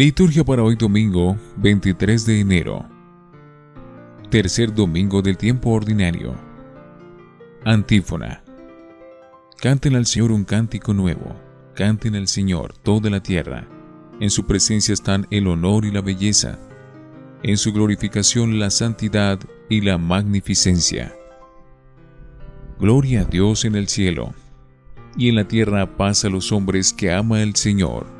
Liturgia para hoy domingo 23 de enero. Tercer domingo del tiempo ordinario. Antífona. Canten al Señor un cántico nuevo. Canten al Señor toda la tierra. En su presencia están el honor y la belleza. En su glorificación la santidad y la magnificencia. Gloria a Dios en el cielo. Y en la tierra paz a los hombres que ama el Señor.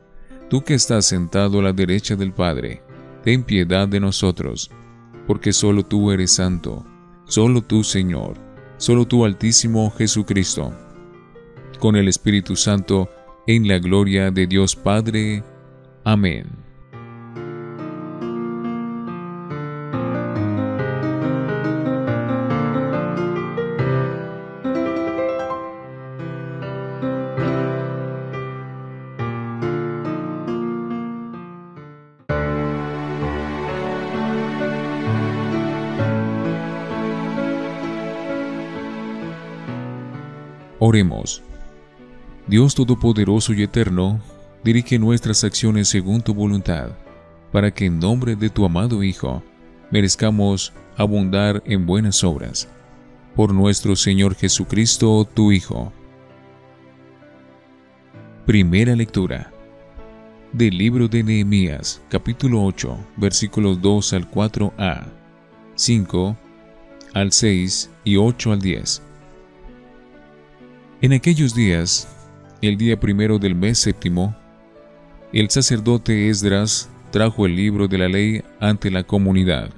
Tú que estás sentado a la derecha del Padre, ten piedad de nosotros, porque solo tú eres santo, solo tú Señor, solo tú Altísimo Jesucristo. Con el Espíritu Santo, en la gloria de Dios Padre. Amén. Oremos. Dios Todopoderoso y Eterno, dirige nuestras acciones según tu voluntad, para que en nombre de tu amado Hijo merezcamos abundar en buenas obras. Por nuestro Señor Jesucristo, tu Hijo. Primera lectura del libro de Nehemías, capítulo 8, versículos 2 al 4a, 5 al 6 y 8 al 10. En aquellos días, el día primero del mes séptimo, el sacerdote Esdras trajo el libro de la ley ante la comunidad.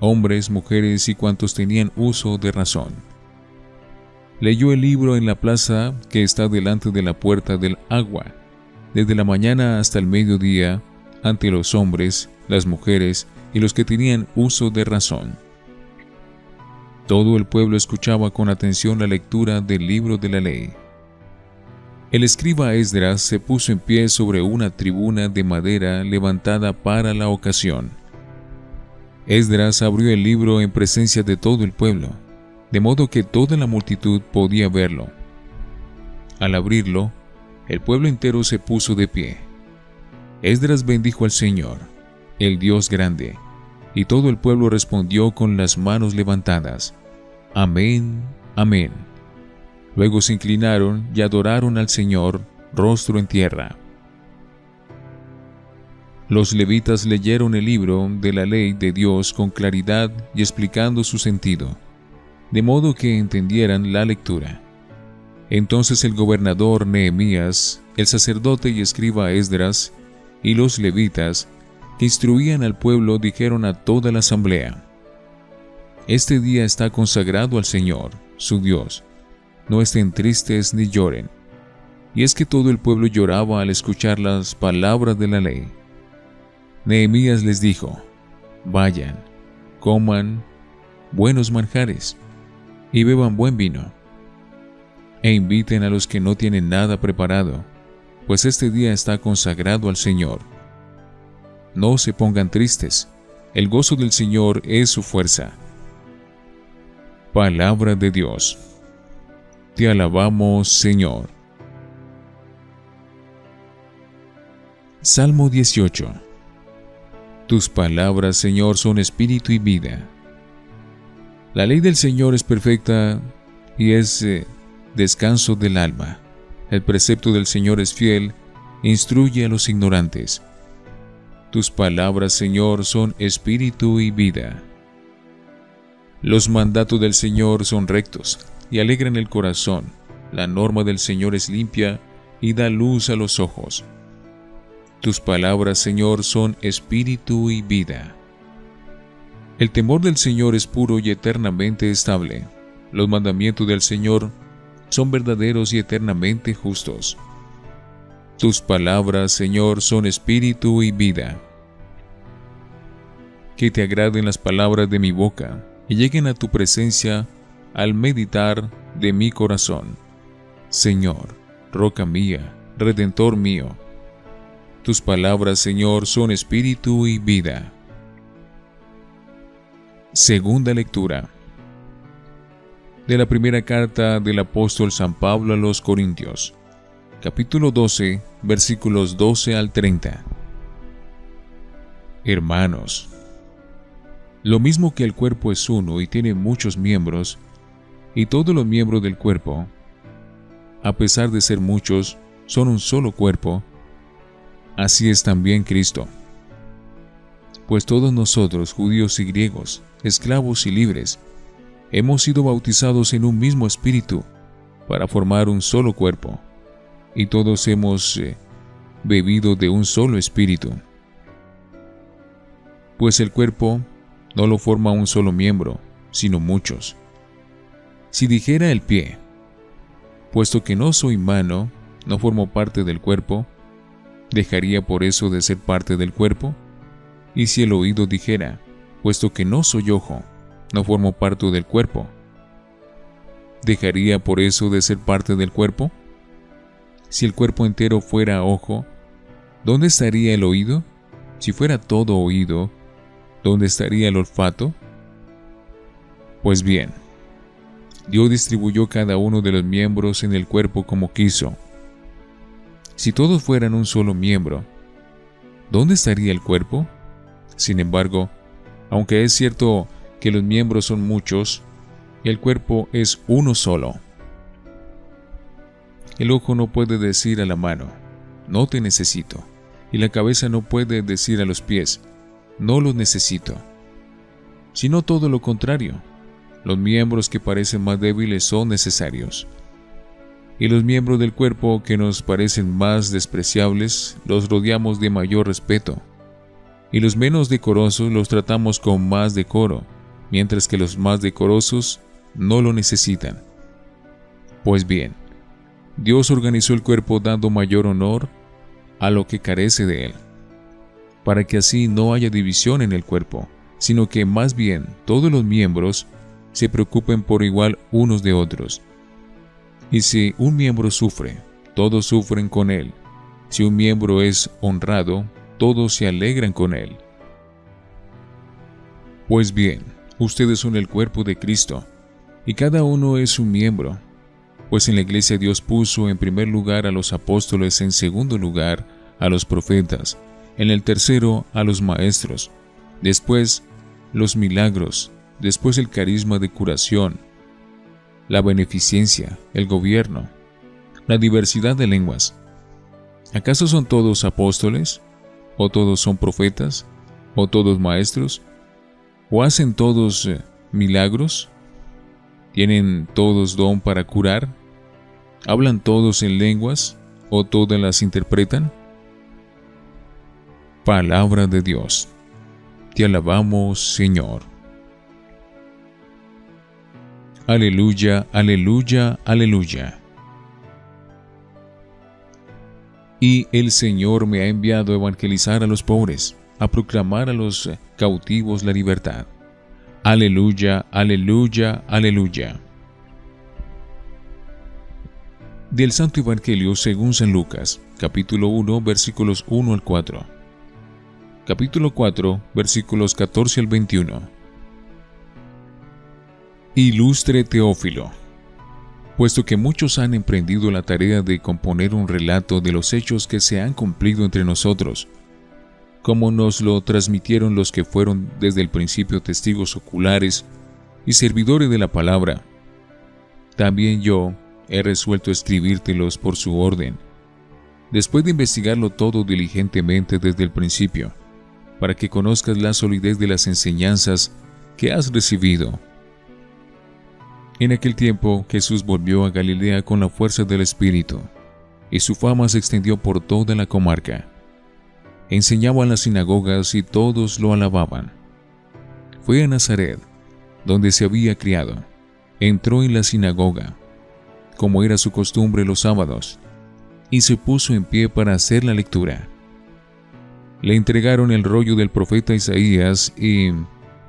Hombres, mujeres y cuantos tenían uso de razón. Leyó el libro en la plaza que está delante de la puerta del agua, desde la mañana hasta el mediodía, ante los hombres, las mujeres y los que tenían uso de razón. Todo el pueblo escuchaba con atención la lectura del libro de la ley. El escriba Esdras se puso en pie sobre una tribuna de madera levantada para la ocasión. Esdras abrió el libro en presencia de todo el pueblo, de modo que toda la multitud podía verlo. Al abrirlo, el pueblo entero se puso de pie. Esdras bendijo al Señor, el Dios grande, y todo el pueblo respondió con las manos levantadas. Amén, amén. Luego se inclinaron y adoraron al Señor, rostro en tierra. Los levitas leyeron el libro de la ley de Dios con claridad y explicando su sentido, de modo que entendieran la lectura. Entonces el gobernador Nehemías, el sacerdote y escriba Esdras, y los levitas, instruían al pueblo, dijeron a toda la asamblea, este día está consagrado al Señor, su Dios. No estén tristes ni lloren. Y es que todo el pueblo lloraba al escuchar las palabras de la ley. Nehemías les dijo, vayan, coman buenos manjares y beban buen vino. E inviten a los que no tienen nada preparado, pues este día está consagrado al Señor. No se pongan tristes, el gozo del Señor es su fuerza. Palabra de Dios. Te alabamos, Señor. Salmo 18. Tus palabras, Señor, son espíritu y vida. La ley del Señor es perfecta y es eh, descanso del alma. El precepto del Señor es fiel, instruye a los ignorantes. Tus palabras, Señor, son espíritu y vida. Los mandatos del Señor son rectos y alegran el corazón. La norma del Señor es limpia y da luz a los ojos. Tus palabras, Señor, son espíritu y vida. El temor del Señor es puro y eternamente estable. Los mandamientos del Señor son verdaderos y eternamente justos. Tus palabras, Señor, son espíritu y vida. que te agraden las palabras de mi boca y lleguen a tu presencia al meditar de mi corazón. Señor, roca mía, redentor mío. Tus palabras, Señor, son espíritu y vida. Segunda lectura de la primera carta del apóstol San Pablo a los Corintios, capítulo 12, versículos 12 al 30. Hermanos, lo mismo que el cuerpo es uno y tiene muchos miembros, y todos los miembros del cuerpo, a pesar de ser muchos, son un solo cuerpo, así es también Cristo. Pues todos nosotros, judíos y griegos, esclavos y libres, hemos sido bautizados en un mismo espíritu para formar un solo cuerpo, y todos hemos eh, bebido de un solo espíritu. Pues el cuerpo no lo forma un solo miembro, sino muchos. Si dijera el pie, puesto que no soy mano, no formo parte del cuerpo, ¿dejaría por eso de ser parte del cuerpo? Y si el oído dijera, puesto que no soy ojo, no formo parte del cuerpo, ¿dejaría por eso de ser parte del cuerpo? Si el cuerpo entero fuera ojo, ¿dónde estaría el oído? Si fuera todo oído, ¿dónde estaría el olfato? Pues bien, Dios distribuyó cada uno de los miembros en el cuerpo como quiso. Si todos fueran un solo miembro, ¿dónde estaría el cuerpo? Sin embargo, aunque es cierto que los miembros son muchos, el cuerpo es uno solo. El ojo no puede decir a la mano, no te necesito, y la cabeza no puede decir a los pies, no los necesito, sino todo lo contrario los miembros que parecen más débiles son necesarios. Y los miembros del cuerpo que nos parecen más despreciables los rodeamos de mayor respeto. Y los menos decorosos los tratamos con más decoro, mientras que los más decorosos no lo necesitan. Pues bien, Dios organizó el cuerpo dando mayor honor a lo que carece de él, para que así no haya división en el cuerpo, sino que más bien todos los miembros se preocupen por igual unos de otros. Y si un miembro sufre, todos sufren con él. Si un miembro es honrado, todos se alegran con él. Pues bien, ustedes son el cuerpo de Cristo, y cada uno es un miembro. Pues en la iglesia Dios puso en primer lugar a los apóstoles, en segundo lugar a los profetas, en el tercero a los maestros, después los milagros, después el carisma de curación, la beneficencia, el gobierno, la diversidad de lenguas. ¿Acaso son todos apóstoles? ¿O todos son profetas? ¿O todos maestros? ¿O hacen todos eh, milagros? ¿Tienen todos don para curar? ¿Hablan todos en lenguas? ¿O todas las interpretan? Palabra de Dios. Te alabamos, Señor. Aleluya, aleluya, aleluya. Y el Señor me ha enviado a evangelizar a los pobres, a proclamar a los cautivos la libertad. Aleluya, aleluya, aleluya. Del Santo Evangelio según San Lucas, capítulo 1, versículos 1 al 4. Capítulo 4, versículos 14 al 21. Ilustre Teófilo, puesto que muchos han emprendido la tarea de componer un relato de los hechos que se han cumplido entre nosotros, como nos lo transmitieron los que fueron desde el principio testigos oculares y servidores de la palabra, también yo he resuelto escribírtelos por su orden, después de investigarlo todo diligentemente desde el principio, para que conozcas la solidez de las enseñanzas que has recibido en aquel tiempo Jesús volvió a Galilea con la fuerza del Espíritu, y su fama se extendió por toda la comarca. Enseñaba en las sinagogas y todos lo alababan. Fue a Nazaret, donde se había criado. Entró en la sinagoga, como era su costumbre los sábados, y se puso en pie para hacer la lectura. Le entregaron el rollo del profeta Isaías y,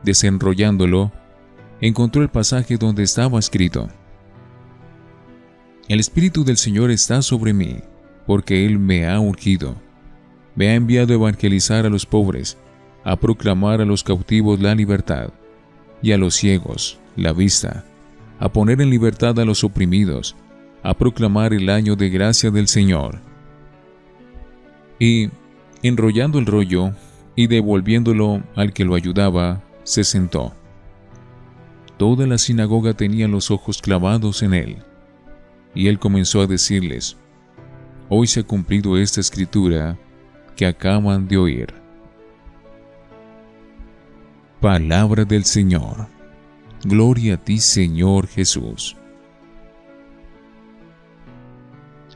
desenrollándolo, encontró el pasaje donde estaba escrito. El Espíritu del Señor está sobre mí, porque Él me ha ungido. Me ha enviado a evangelizar a los pobres, a proclamar a los cautivos la libertad, y a los ciegos la vista, a poner en libertad a los oprimidos, a proclamar el año de gracia del Señor. Y enrollando el rollo y devolviéndolo al que lo ayudaba, se sentó. Toda la sinagoga tenía los ojos clavados en él, y él comenzó a decirles, Hoy se ha cumplido esta escritura que acaban de oír. Palabra del Señor. Gloria a ti, Señor Jesús.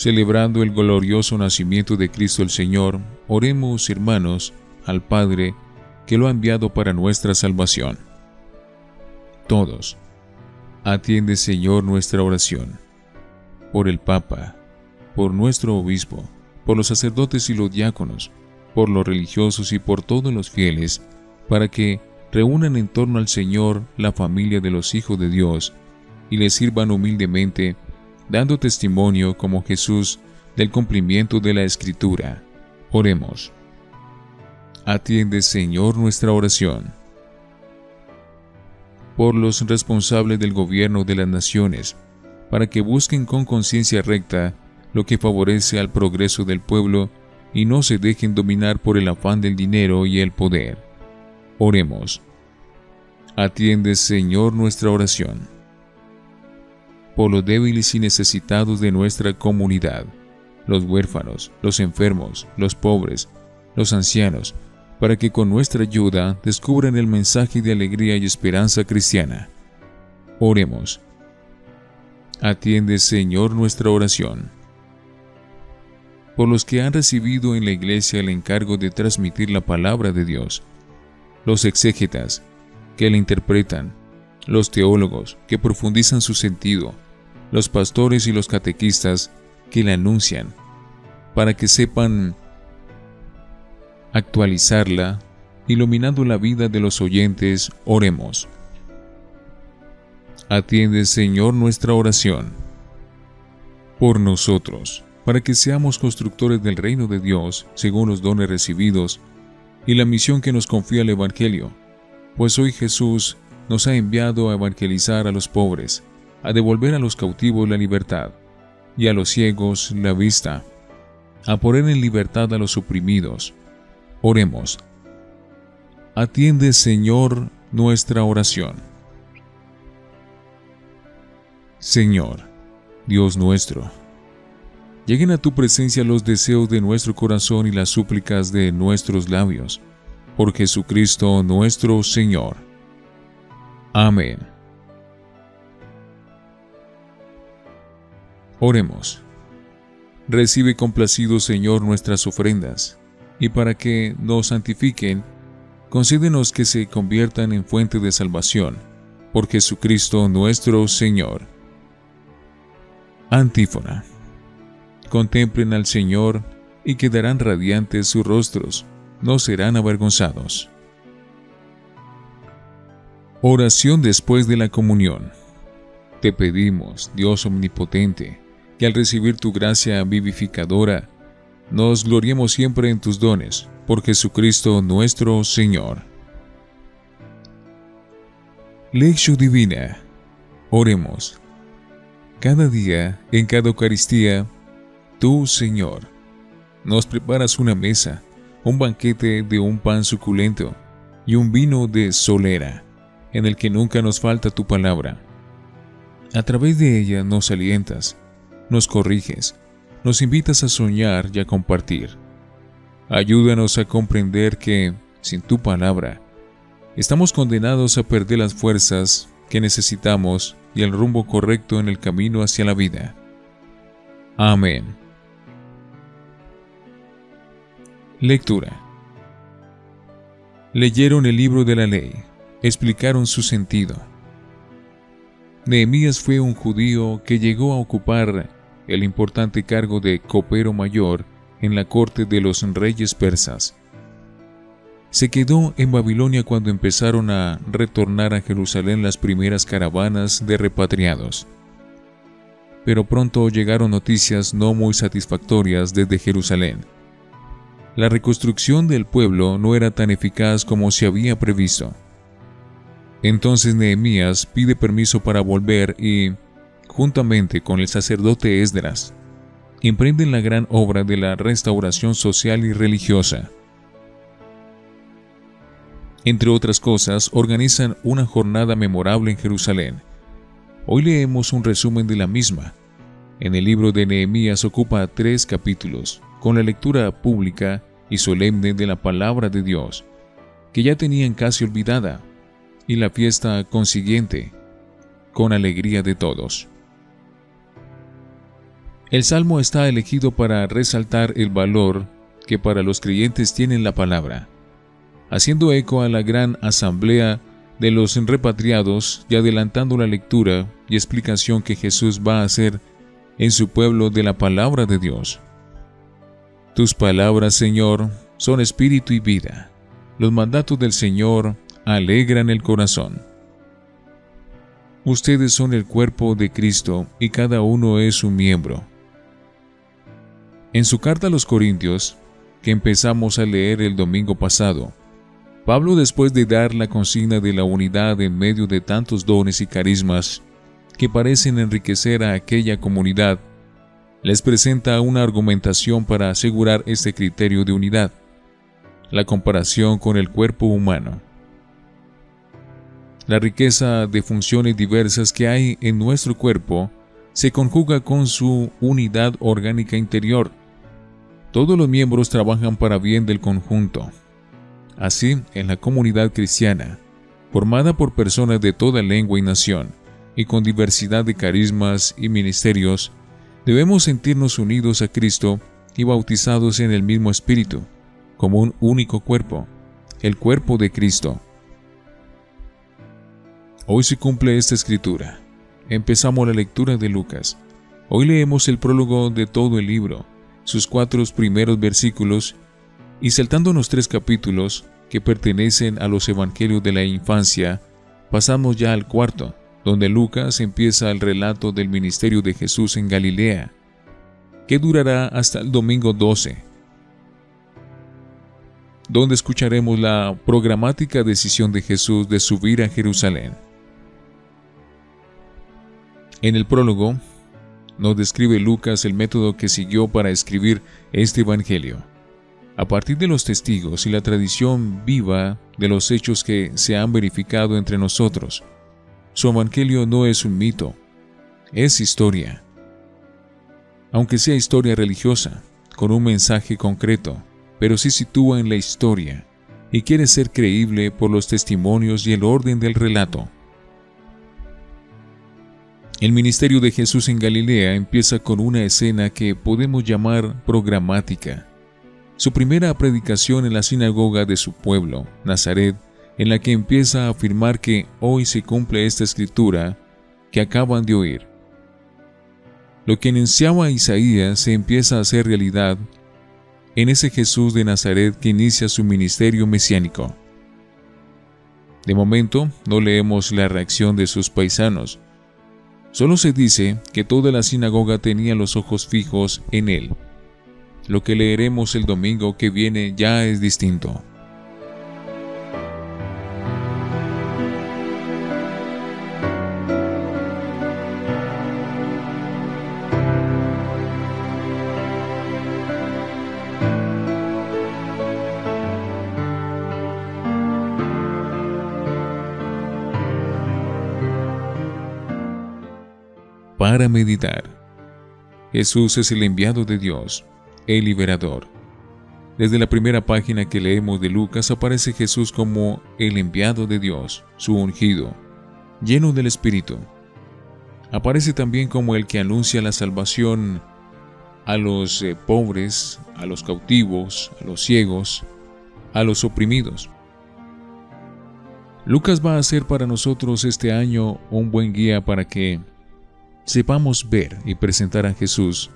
Celebrando el glorioso nacimiento de Cristo el Señor, oremos, hermanos, al Padre, que lo ha enviado para nuestra salvación todos. Atiende, Señor, nuestra oración. Por el Papa, por nuestro obispo, por los sacerdotes y los diáconos, por los religiosos y por todos los fieles, para que reúnan en torno al Señor la familia de los hijos de Dios y le sirvan humildemente, dando testimonio como Jesús del cumplimiento de la Escritura. Oremos. Atiende, Señor, nuestra oración por los responsables del gobierno de las naciones, para que busquen con conciencia recta lo que favorece al progreso del pueblo y no se dejen dominar por el afán del dinero y el poder. Oremos. Atiende, Señor, nuestra oración. Por los débiles y necesitados de nuestra comunidad, los huérfanos, los enfermos, los pobres, los ancianos, para que con nuestra ayuda descubran el mensaje de alegría y esperanza cristiana. Oremos. Atiende, Señor, nuestra oración. Por los que han recibido en la iglesia el encargo de transmitir la palabra de Dios, los exégetas, que la interpretan, los teólogos, que profundizan su sentido, los pastores y los catequistas, que la anuncian, para que sepan actualizarla, iluminando la vida de los oyentes, oremos. Atiende, Señor, nuestra oración. Por nosotros, para que seamos constructores del reino de Dios según los dones recibidos y la misión que nos confía el Evangelio, pues hoy Jesús nos ha enviado a evangelizar a los pobres, a devolver a los cautivos la libertad y a los ciegos la vista, a poner en libertad a los oprimidos, Oremos. Atiende, Señor, nuestra oración. Señor, Dios nuestro, lleguen a tu presencia los deseos de nuestro corazón y las súplicas de nuestros labios, por Jesucristo nuestro Señor. Amén. Oremos. Recibe complacido, Señor, nuestras ofrendas y para que nos santifiquen, concédenos que se conviertan en fuente de salvación, por Jesucristo nuestro Señor. Antífona. Contemplen al Señor y quedarán radiantes sus rostros, no serán avergonzados. Oración después de la comunión. Te pedimos, Dios omnipotente, que al recibir tu gracia vivificadora, nos gloriemos siempre en tus dones, por Jesucristo nuestro Señor. Lección Divina Oremos. Cada día, en cada Eucaristía, tú, Señor, nos preparas una mesa, un banquete de un pan suculento y un vino de solera, en el que nunca nos falta tu palabra. A través de ella nos alientas, nos corriges, nos invitas a soñar y a compartir. Ayúdanos a comprender que, sin tu palabra, estamos condenados a perder las fuerzas que necesitamos y el rumbo correcto en el camino hacia la vida. Amén. Lectura. Leyeron el libro de la ley, explicaron su sentido. Nehemías fue un judío que llegó a ocupar el importante cargo de copero mayor en la corte de los reyes persas. Se quedó en Babilonia cuando empezaron a retornar a Jerusalén las primeras caravanas de repatriados. Pero pronto llegaron noticias no muy satisfactorias desde Jerusalén. La reconstrucción del pueblo no era tan eficaz como se había previsto. Entonces Nehemías pide permiso para volver y, juntamente con el sacerdote Esdras, emprenden la gran obra de la restauración social y religiosa. Entre otras cosas, organizan una jornada memorable en Jerusalén. Hoy leemos un resumen de la misma. En el libro de Nehemías ocupa tres capítulos, con la lectura pública y solemne de la palabra de Dios, que ya tenían casi olvidada, y la fiesta consiguiente, con alegría de todos. El salmo está elegido para resaltar el valor que para los creyentes tiene la palabra, haciendo eco a la gran asamblea de los repatriados y adelantando la lectura y explicación que Jesús va a hacer en su pueblo de la palabra de Dios. Tus palabras, Señor, son espíritu y vida. Los mandatos del Señor alegran el corazón. Ustedes son el cuerpo de Cristo y cada uno es un miembro. En su carta a los Corintios, que empezamos a leer el domingo pasado, Pablo después de dar la consigna de la unidad en medio de tantos dones y carismas que parecen enriquecer a aquella comunidad, les presenta una argumentación para asegurar este criterio de unidad, la comparación con el cuerpo humano. La riqueza de funciones diversas que hay en nuestro cuerpo se conjuga con su unidad orgánica interior, todos los miembros trabajan para bien del conjunto. Así, en la comunidad cristiana, formada por personas de toda lengua y nación, y con diversidad de carismas y ministerios, debemos sentirnos unidos a Cristo y bautizados en el mismo Espíritu, como un único cuerpo, el cuerpo de Cristo. Hoy se cumple esta escritura. Empezamos la lectura de Lucas. Hoy leemos el prólogo de todo el libro sus cuatro primeros versículos y saltando los tres capítulos que pertenecen a los evangelios de la infancia, pasamos ya al cuarto, donde Lucas empieza el relato del ministerio de Jesús en Galilea, que durará hasta el domingo 12, donde escucharemos la programática decisión de Jesús de subir a Jerusalén. En el prólogo, nos describe Lucas el método que siguió para escribir este Evangelio. A partir de los testigos y la tradición viva de los hechos que se han verificado entre nosotros, su Evangelio no es un mito, es historia. Aunque sea historia religiosa, con un mensaje concreto, pero se sitúa en la historia y quiere ser creíble por los testimonios y el orden del relato. El ministerio de Jesús en Galilea empieza con una escena que podemos llamar programática. Su primera predicación en la sinagoga de su pueblo, Nazaret, en la que empieza a afirmar que hoy se cumple esta escritura que acaban de oír. Lo que enunciaba Isaías se empieza a hacer realidad en ese Jesús de Nazaret que inicia su ministerio mesiánico. De momento, no leemos la reacción de sus paisanos, Solo se dice que toda la sinagoga tenía los ojos fijos en él. Lo que leeremos el domingo que viene ya es distinto. Para meditar. Jesús es el enviado de Dios, el liberador. Desde la primera página que leemos de Lucas aparece Jesús como el enviado de Dios, su ungido, lleno del Espíritu. Aparece también como el que anuncia la salvación a los eh, pobres, a los cautivos, a los ciegos, a los oprimidos. Lucas va a ser para nosotros este año un buen guía para que sepamos ver y presentar a Jesús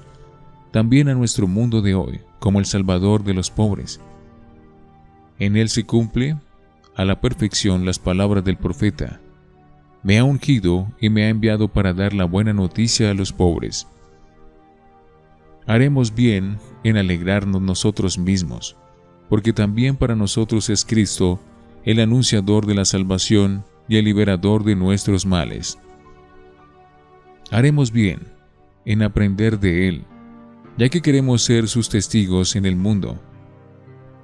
también a nuestro mundo de hoy como el Salvador de los pobres. En Él se cumple a la perfección las palabras del profeta. Me ha ungido y me ha enviado para dar la buena noticia a los pobres. Haremos bien en alegrarnos nosotros mismos, porque también para nosotros es Cristo el anunciador de la salvación y el liberador de nuestros males. Haremos bien en aprender de Él ya que queremos ser sus testigos en el mundo.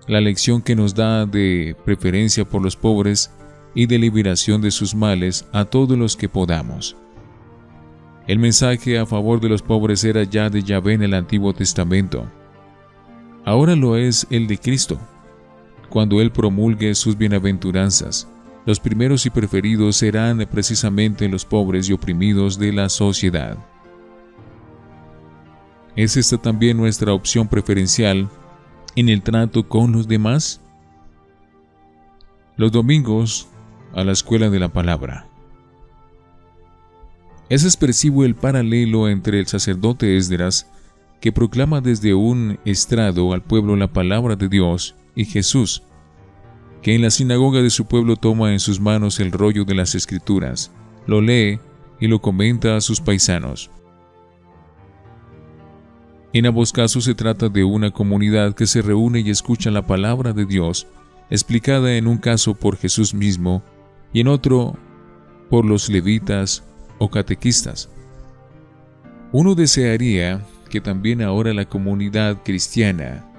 La lección que nos da de preferencia por los pobres y de liberación de sus males a todos los que podamos. El mensaje a favor de los pobres era ya de Yahvé en el Antiguo Testamento. Ahora lo es el de Cristo. Cuando Él promulgue sus bienaventuranzas, los primeros y preferidos serán precisamente los pobres y oprimidos de la sociedad. ¿Es esta también nuestra opción preferencial en el trato con los demás? Los domingos a la escuela de la palabra. Es expresivo el paralelo entre el sacerdote Esdras, que proclama desde un estrado al pueblo la palabra de Dios, y Jesús, que en la sinagoga de su pueblo toma en sus manos el rollo de las escrituras, lo lee y lo comenta a sus paisanos. En ambos casos se trata de una comunidad que se reúne y escucha la palabra de Dios, explicada en un caso por Jesús mismo y en otro por los levitas o catequistas. Uno desearía que también ahora la comunidad cristiana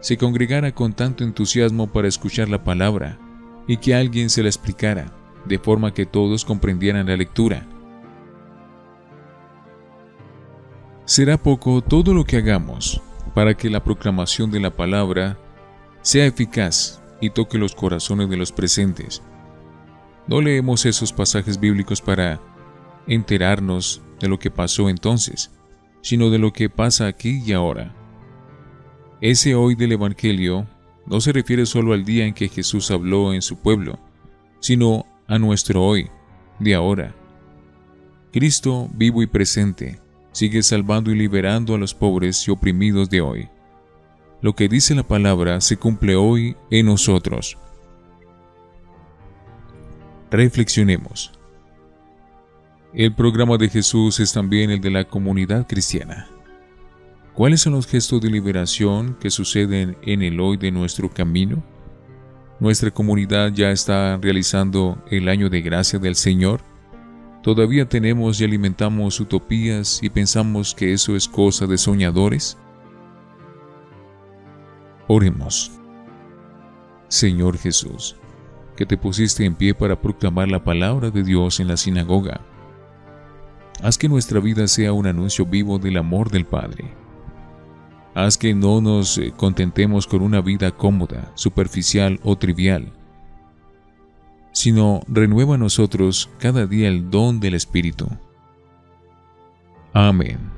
se congregara con tanto entusiasmo para escuchar la palabra y que alguien se la explicara, de forma que todos comprendieran la lectura será poco todo lo que hagamos para que la proclamación de la palabra sea eficaz y toque los corazones de los presentes. No leemos esos pasajes bíblicos para enterarnos de lo que pasó entonces, sino de lo que pasa aquí y ahora. Ese hoy del Evangelio no se refiere solo al día en que Jesús habló en su pueblo, sino a nuestro hoy, de ahora. Cristo vivo y presente, sigue salvando y liberando a los pobres y oprimidos de hoy. Lo que dice la palabra se cumple hoy en nosotros. Reflexionemos. El programa de Jesús es también el de la comunidad cristiana. ¿Cuáles son los gestos de liberación que suceden en el hoy de nuestro camino? ¿Nuestra comunidad ya está realizando el año de gracia del Señor? ¿Todavía tenemos y alimentamos utopías y pensamos que eso es cosa de soñadores? Oremos. Señor Jesús, que te pusiste en pie para proclamar la palabra de Dios en la sinagoga. Haz que nuestra vida sea un anuncio vivo del amor del Padre. Haz que no nos eh, contentemos con una vida cómoda, superficial o trivial, sino renueva a nosotros cada día el don del Espíritu. Amén.